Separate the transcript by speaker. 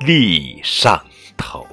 Speaker 1: 立上头。